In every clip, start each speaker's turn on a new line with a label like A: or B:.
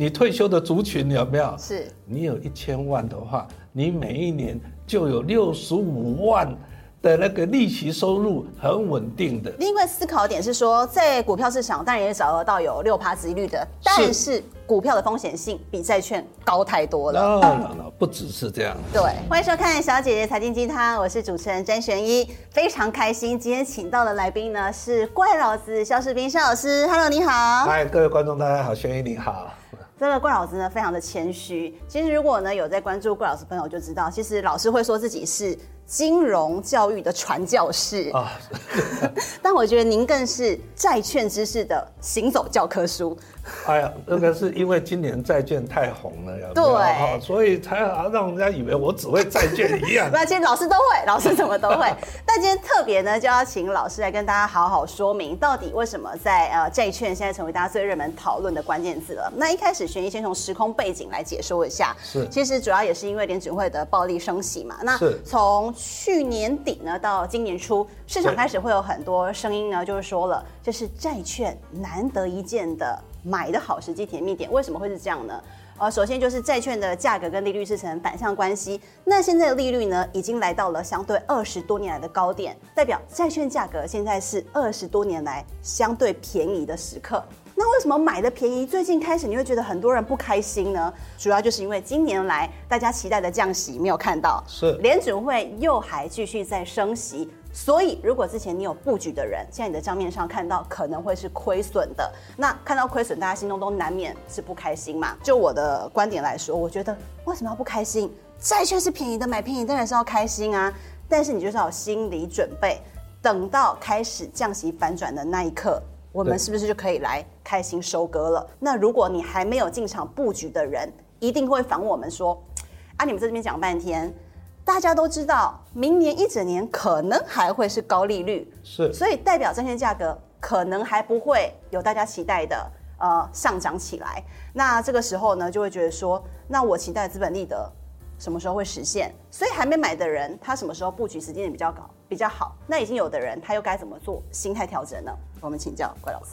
A: 你退休的族群有没有？
B: 是。
A: 你有一千万的话，你每一年就有六十五万的那个利息收入，很稳定的。
B: 另外思考点是说，在股票市场当然也找得到有六趴殖利率的，但是股票的风险性比债券高太多了。
A: No no no，不只是这样。
B: 对，欢迎收看小姐姐财经鸡汤，我是主持人詹璇一，非常开心今天请到的来宾呢是怪老子肖世斌肖老师，Hello，你好。
A: 嗨，各位观众大家好，璇一你好。
B: 这个怪老师呢，非常的谦虚。其实如果呢有在关注怪老师朋友就知道，其实老师会说自己是金融教育的传教士啊。但我觉得您更是债券知识的行走教科书。
A: 哎呀，那个是因为今年债券太红了，有有
B: 对，
A: 所以才好让人家以为我只会债券一样。
B: 那今天老师都会，老师怎么都会。但今天特别呢，就要请老师来跟大家好好说明，到底为什么在呃债券现在成为大家最热门讨论的关键字了。那一开始，璇依先从时空背景来解说一下。
A: 是，
B: 其实主要也是因为联准会的暴力升息嘛。那从去年底呢到今年初，市场开始会有很多声音呢，就是说了，这是债券难得一见的。买的好时机甜蜜点，为什么会是这样呢？呃，首先就是债券的价格跟利率是成反向关系。那现在的利率呢，已经来到了相对二十多年来的高点，代表债券价格现在是二十多年来相对便宜的时刻。那为什么买的便宜，最近开始你会觉得很多人不开心呢？主要就是因为今年来大家期待的降息没有看到，
A: 是
B: 联准会又还继续在升息。所以，如果之前你有布局的人，现在你的账面上看到可能会是亏损的。那看到亏损，大家心中都难免是不开心嘛。就我的观点来说，我觉得为什么要不开心？债券是便宜的，买便宜当然是要开心啊。但是你就是要有心理准备，等到开始降息反转的那一刻，我们是不是就可以来开心收割了？那如果你还没有进场布局的人，一定会反问我们说：啊，你们在这边讲半天。大家都知道，明年一整年可能还会是高利率，
A: 是，
B: 所以代表债券价格可能还不会有大家期待的呃上涨起来。那这个时候呢，就会觉得说，那我期待资本利得什么时候会实现？所以还没买的人，他什么时候布局时间点比较高比较好？那已经有的人，他又该怎么做心态调整呢？我们请教怪老师。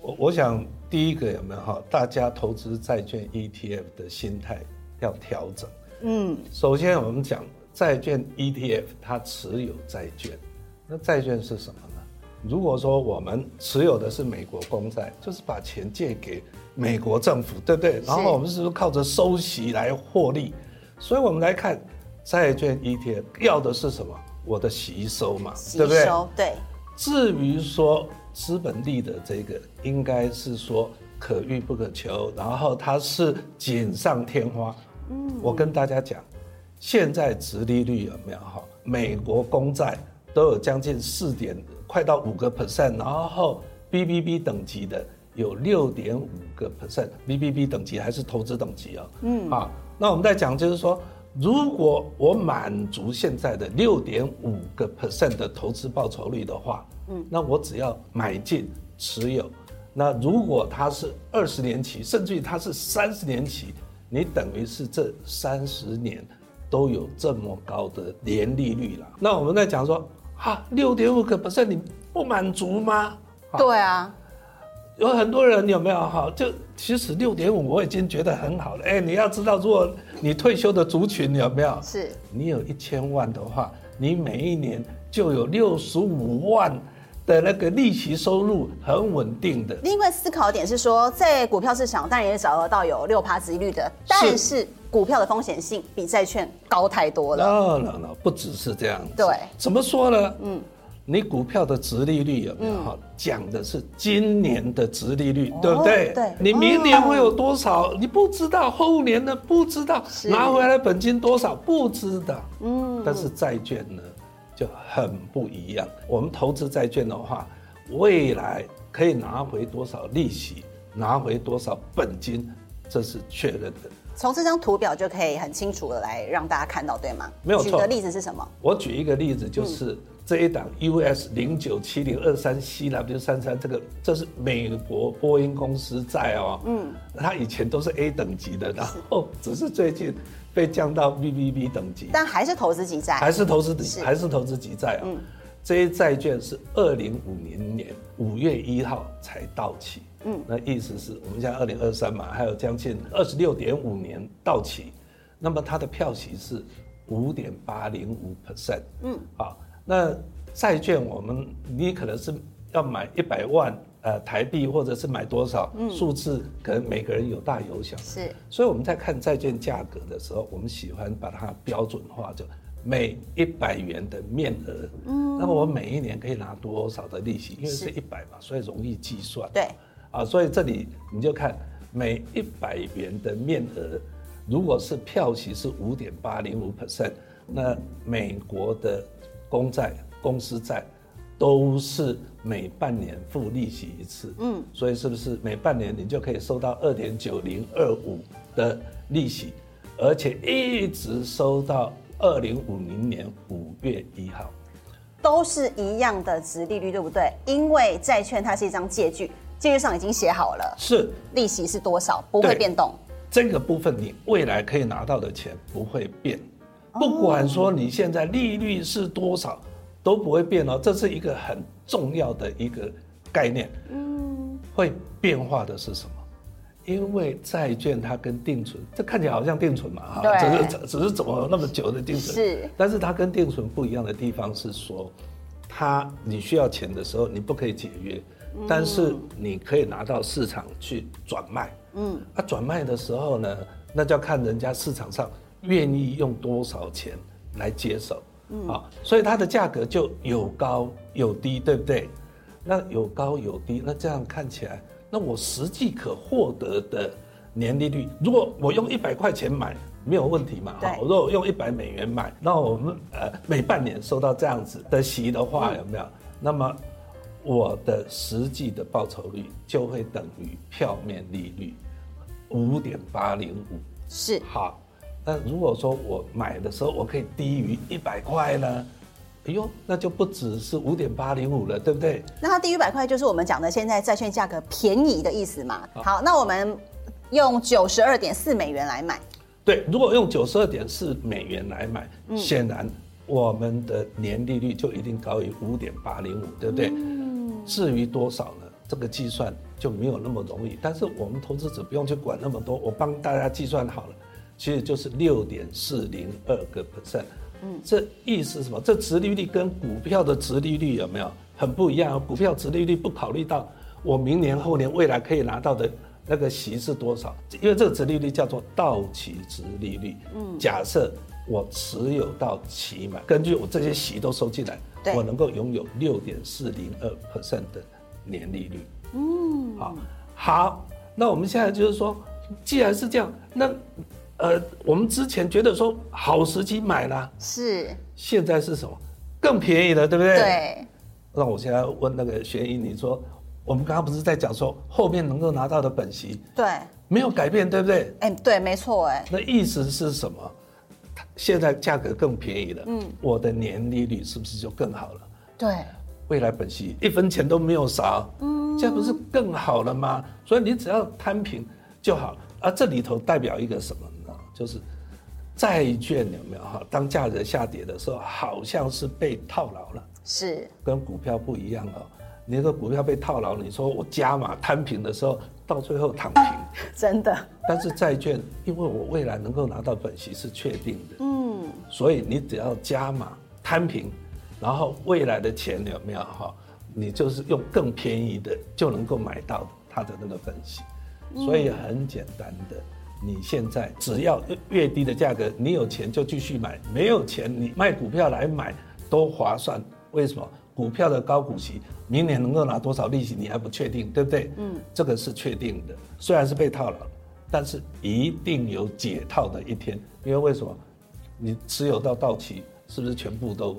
A: 我我想第一个有没有哈？大家投资债券 ETF 的心态要调整。嗯，首先我们讲。债券 ETF 它持有债券，那债券是什么呢？如果说我们持有的是美国公债，就是把钱借给美国政府，对不对？然后我们是不是靠着收息来获利？所以我们来看债券 ETF 要的是什么？我的吸收嘛，对不对？
B: 对。
A: 至于说资本利的这个，应该是说可遇不可求，然后它是锦上添花。嗯，我跟大家讲。现在殖利率有没有哈？美国公债都有将近四点，快到五个 percent，然后 BBB 等级的有六点五个 percent，BBB 等级还是投资等级哦。嗯啊，那我们在讲就是说，如果我满足现在的六点五个 percent 的投资报酬率的话，嗯，那我只要买进持有，那如果它是二十年期，甚至于它是三十年期，你等于是这三十年。都有这么高的年利率了，那我们在讲说，啊，六点五个 percent 你不满足吗？
B: 对啊，
A: 有很多人有没有哈？就其实六点五我已经觉得很好了。哎，你要知道，如果你退休的族群有没有？
B: 是，
A: 你有一千万的话，你每一年就有六十五万的那个利息收入，很稳定的。
B: 另外思考点是说，在股票市场当然也找得到有六趴殖利率的，但是。股票的风险性比债券高太多了。
A: No no no，不只是这样子。
B: 对，
A: 怎么说呢？嗯，你股票的值利率有没有？哈、嗯，讲的是今年的值利率，对不对？
B: 对。
A: 你明年会有多少？你不知道，后年呢？不知道，拿回来本金多少？不知道。嗯。但是债券呢，就很不一样。我们投资债券的话，未来可以拿回多少利息，拿回多少本金，这是确认的。
B: 从这张图表就可以很清楚的来让大家看到，对吗？
A: 没有错。
B: 举的例子是什么？
A: 我举一个例子，就是这一档 US 零九七零二三 CW 三三，这个这是美国波音公司债哦。嗯。它以前都是 A 等级的，然后只是最近被降到 BBB 等级。
B: 但还是投资级债。
A: 还是投资级，还是投资级债啊。嗯。这些债券是二零五零年五月一号才到期。嗯，那意思是我们现在二零二三嘛，还有将近二十六点五年到期，那么它的票息是五点八零五 percent。嗯，好，那债券我们你可能是要买一百万呃台币，或者是买多少数字，可能每个人有大有小。
B: 是，
A: 所以我们在看债券价格的时候，我们喜欢把它标准化，就每一百元的面额，嗯，那么我每一年可以拿多少的利息？因为是一百嘛，所以容易计算。
B: 对。
A: 啊，所以这里你就看每一百元的面额，如果是票息是五点八零五 percent，那美国的公债、公司债都是每半年付利息一次。嗯，所以是不是每半年你就可以收到二点九零二五的利息，而且一直收到二零五零年五月一号，
B: 都是一样的值利率，对不对？因为债券它是一张借据。借据上已经写好了，
A: 是
B: 利息是多少，不会变动。
A: 这个部分你未来可以拿到的钱不会变，不管说你现在利率是多少，都不会变哦。这是一个很重要的一个概念。嗯，会变化的是什么？因为债券它跟定存，这看起来好像定存嘛，哈，只是只是怎么那么久的定存？是，但是它跟定存不一样的地方是说，它你需要钱的时候，你不可以解约。但是你可以拿到市场去转卖，嗯，啊，转卖的时候呢，那就要看人家市场上愿意用多少钱来接手，嗯，啊，所以它的价格就有高有低，对不对？那有高有低，那这样看起来，那我实际可获得的年利率，如果我用一百块钱买，没有问题嘛，哈，我如果用一百美元买，那我们呃每半年收到这样子的息的话，有没有？那么。我的实际的报酬率就会等于票面利率五点八零五，
B: 是
A: 好。那如果说我买的时候我可以低于一百块呢？哎呦，那就不只是五点八零五了，对不对？
B: 那它低于一百块就是我们讲的现在债券价格便宜的意思嘛？好，那我们用九十二点四美元来买。
A: 对，如果用九十二点四美元来买，嗯、显然我们的年利率就一定高于五点八零五，对不对？嗯至于多少呢？这个计算就没有那么容易。但是我们投资者不用去管那么多，我帮大家计算好了，其实就是六点四零二个 percent。嗯，这意思是什么？这殖利率跟股票的殖利率有没有很不一样？股票殖利率不考虑到我明年、后年、未来可以拿到的那个息是多少？因为这个殖利率叫做到期殖利率。嗯，假设我持有到期满，根据我这些息都收进来。我能够拥有六点四零二 percent 的年利率。嗯，好，好，那我们现在就是说，既然是这样，那呃，我们之前觉得说好时机买了，
B: 是，
A: 现在是什么？更便宜了，对不对？
B: 对。
A: 那我现在问那个学英，你说我们刚刚不是在讲说后面能够拿到的本息，
B: 对，
A: 没有改变，对不对？
B: 哎，对，没错，哎。
A: 那意思是什么？现在价格更便宜了，嗯，我的年利率是不是就更好了？
B: 对，
A: 未来本息一分钱都没有少，嗯，这样不是更好了吗？所以你只要摊平就好。而这里头代表一个什么呢？就是债券有没有哈？当价格下跌的时候，好像是被套牢了，
B: 是
A: 跟股票不一样哦。你那个股票被套牢，你说我加码摊平的时候，到最后躺平，
B: 真的。
A: 但是债券，因为我未来能够拿到本息是确定的，嗯，所以你只要加码摊平，然后未来的钱有没有哈？你就是用更便宜的就能够买到它的那个本息，所以很简单的，你现在只要越低的价格，你有钱就继续买，没有钱你卖股票来买都划算。为什么？股票的高股息，明年能够拿多少利息，你还不确定，对不对？嗯，这个是确定的，虽然是被套牢，但是一定有解套的一天。因为为什么？你持有到到期，是不是全部都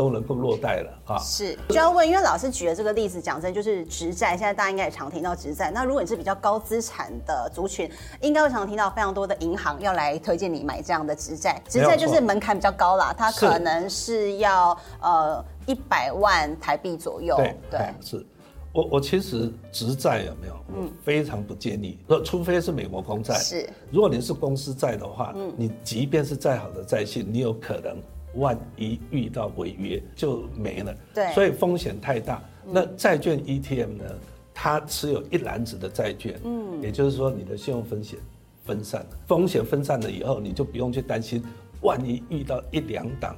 A: 都能够落袋了啊！
B: 是，就要问，因为老师举的这个例子，讲真就是直债，现在大家应该也常听到直债。那如果你是比较高资产的族群，应该会常听到非常多的银行要来推荐你买这样的直债。直债就是门槛比较高啦，它可能是要呃一百万台币左右。
A: 对对，是我我其实直债有没有？嗯，非常不建议。那除非是美国公债。是，如果你是公司债的话，嗯，你即便是再好的债信，你有可能。万一遇到违约就没了，对，所以风险太大。那债券 ETF 呢？它持有一篮子的债券，嗯，也就是说你的信用风险分散了，风险分散了以后，你就不用去担心，万一遇到一两档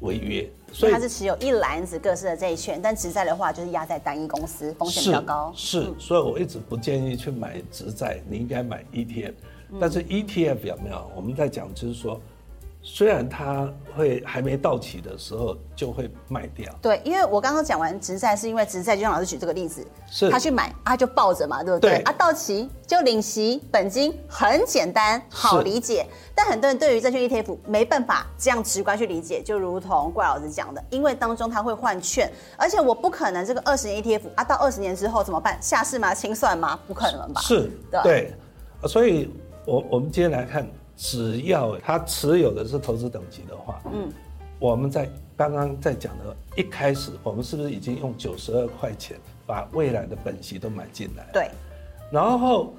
A: 违约。
B: 所以它是持有一篮子各式的债券，但直债的话就是压在单一公司，风险比较高。
A: 是，是，所以我一直不建议去买直债，你应该买 ETF。但是 ETF 有没有？我们在讲就是说。虽然它会还没到期的时候就会卖掉，
B: 对，因为我刚刚讲完直债，是因为直债就像老师举这个例子，是他去买，他就抱着嘛，对不对？对啊，到期就领息本金，很简单，好理解。但很多人对于债券 ETF 没办法这样直观去理解，就如同怪老师讲的，因为当中他会换券，而且我不可能这个二十年 ETF 啊，到二十年之后怎么办？下市吗？清算吗？不可能吧？
A: 是，对，对，所以我我们今天来看。只要他持有的是投资等级的话，嗯，我们在刚刚在讲的一开始，我们是不是已经用九十二块钱把未来的本息都买进来？
B: 对。
A: 然后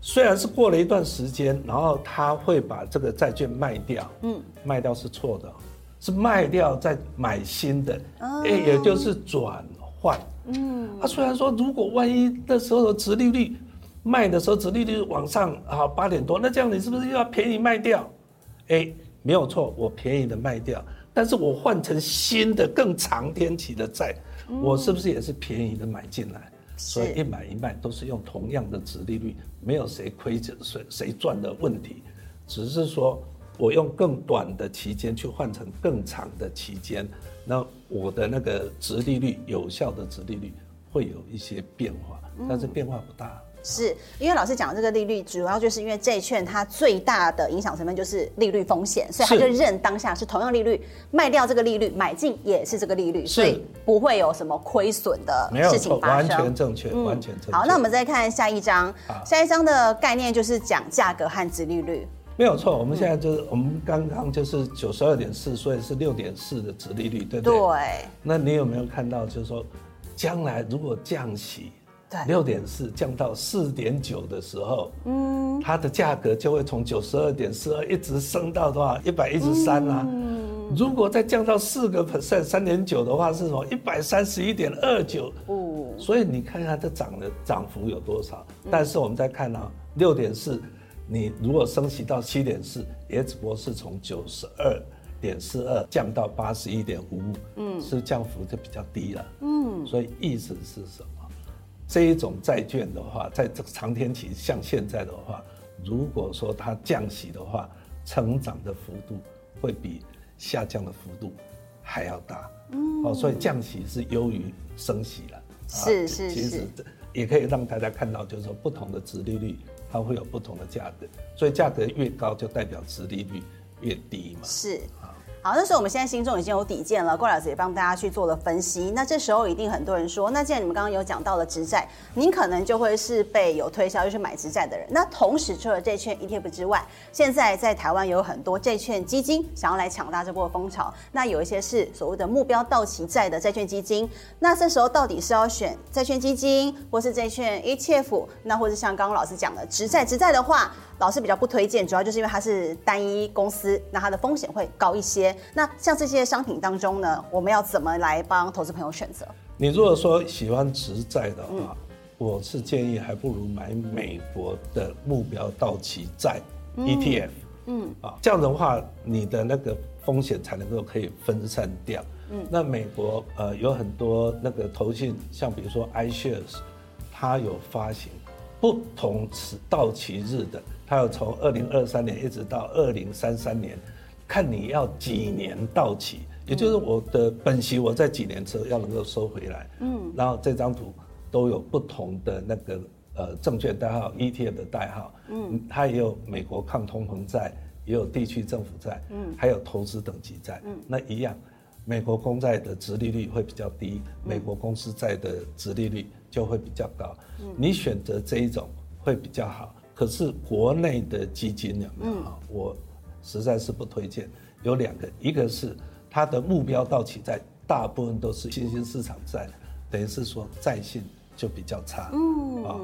A: 虽然是过了一段时间，然后他会把这个债券卖掉，嗯，卖掉是错的，是卖掉再买新的，哎，也就是转换，嗯。他虽然说如果万一那时候的殖利率。卖的时候，殖利率往上啊，八点多，那这样你是不是又要便宜卖掉？哎，没有错，我便宜的卖掉，但是我换成新的更长天期的债，我是不是也是便宜的买进来？所以一买一卖都是用同样的殖利率，没有谁亏着谁谁赚的问题，只是说我用更短的期间去换成更长的期间，那我的那个殖利率有效的殖利率会有一些变化，但是变化不大。
B: 是因为老师讲的这个利率，主要就是因为债券它最大的影响成分就是利率风险，所以他就认当下是同样利率卖掉这个利率，买进也是这个利率，所以不会有什么亏损的事情发生。
A: 完全正确，完全正确。
B: 好，那我们再看下一章，下一章的概念就是讲价格和殖利率。
A: 没有错，我们现在就是我们刚刚就是九十二点四，所以是六点四的殖利率，对不对？对。那你有没有看到，就是说将来如果降息？六点四降到四点九的时候，嗯，它的价格就会从九十二点四二一直升到多少？一百一十三啦。嗯，如果再降到四个 percent，三点九的话是什么？一百三十一点二九。哦，所以你看看这涨的涨幅有多少？但是我们再看啊，六点四，你如果升息到七点四，也只不过是从九十二点四二降到八十一点五五，嗯，是降幅就比较低了。嗯，所以意思是什么？这一种债券的话，在这个长天期，像现在的话，如果说它降息的话，成长的幅度会比下降的幅度还要大。嗯，哦，所以降息是优于升息了。
B: 是是是。其实
A: 也可以让大家看到，就是说不同的殖利率，它会有不同的价格，所以价格越高，就代表殖利率越低嘛。
B: 是。好，那时候我们现在心中已经有底见了，郭老师也帮大家去做了分析。那这时候一定很多人说，那既然你们刚刚有讲到了直债，您可能就会是被有推销又去买直债的人。那同时除了债券 ETF 之外，现在在台湾有很多债券基金想要来抢大这波风潮。那有一些是所谓的目标到期债的债券基金。那这时候到底是要选债券基金，或是债券 ETF？那或是像刚刚老师讲的直债，直债的话。老师比较不推荐，主要就是因为它是单一公司，那它的风险会高一些。那像这些商品当中呢，我们要怎么来帮投资朋友选择？
A: 你如果说喜欢直债的话，嗯、我是建议还不如买美国的目标到期债 ETF。嗯啊，这样的话，你的那个风险才能够可以分散掉。嗯，那美国呃有很多那个投信，像比如说 iShares，它有发行不同此到期日的。它要从二零二三年一直到二零三三年，看你要几年到期，也就是我的本息我在几年之后要能够收回来。嗯，然后这张图都有不同的那个呃证券代号 ETF 的代号。嗯，它也有美国抗通膨债，也有地区政府债，嗯，还有投资等级债。嗯，那一样，美国公债的殖利率会比较低，美国公司债的殖利率就会比较高。你选择这一种会比较好。可是国内的基金有没有啊？我实在是不推荐。有两个，一个是它的目标到期债大部分都是新兴市场债，等于是说债信就比较差，嗯啊，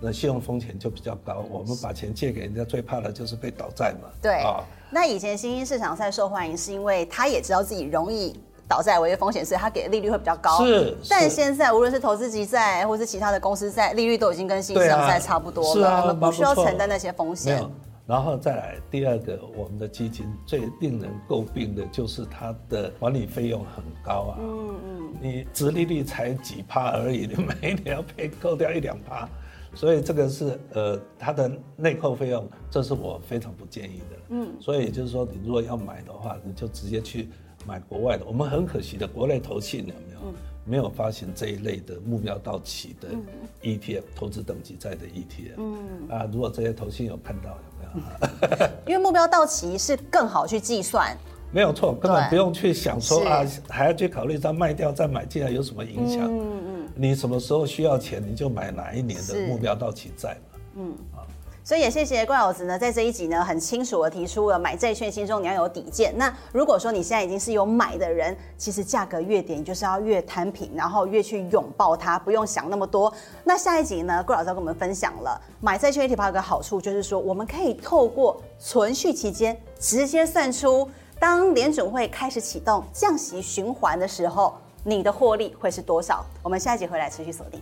A: 那信用风险就比较高。我们把钱借给人家，最怕的就是被倒债嘛。
B: 对啊，那以前新兴市场债受欢迎，是因为他也知道自己容易倒债违约风险，所以他给的利率会比较高。
A: 是，
B: 但现在无论是投资级债，或是其他的公司债，利率都已经跟新兴市场债差不多了，是啊，我们不需要承担那些风险。
A: 然后再来第二个，我们的基金最令人诟病的就是它的管理费用很高啊。嗯嗯。你殖利率才几趴而已，你每年要被扣掉一两趴，所以这个是呃它的内扣费用，这是我非常不建议的。嗯。所以就是说，你如果要买的话，你就直接去买国外的。我们很可惜的，国内投信有没有？嗯没有发行这一类的目标到期的 ETF，投资等级债的 ETF。嗯啊，如果这些投信有看到有没有？
B: 因为目标到期是更好去计算。
A: 没有错，根本不用去想说啊，还要去考虑它卖掉再买进来有什么影响。嗯嗯。你什么时候需要钱，你就买哪一年的目标到期债嘛。嗯啊。
B: 所以也谢谢怪老子呢，在这一集呢，很清楚的提出了买债券心中你要有底线。那如果说你现在已经是有买的人，其实价格越低，就是要越摊平，然后越去拥抱它，不用想那么多。那下一集呢，怪老子要跟我们分享了买债券 ETF 有个好处，就是说我们可以透过存续期间直接算出，当联准会开始启动降息循环的时候，你的获利会是多少。我们下一集回来持续锁定。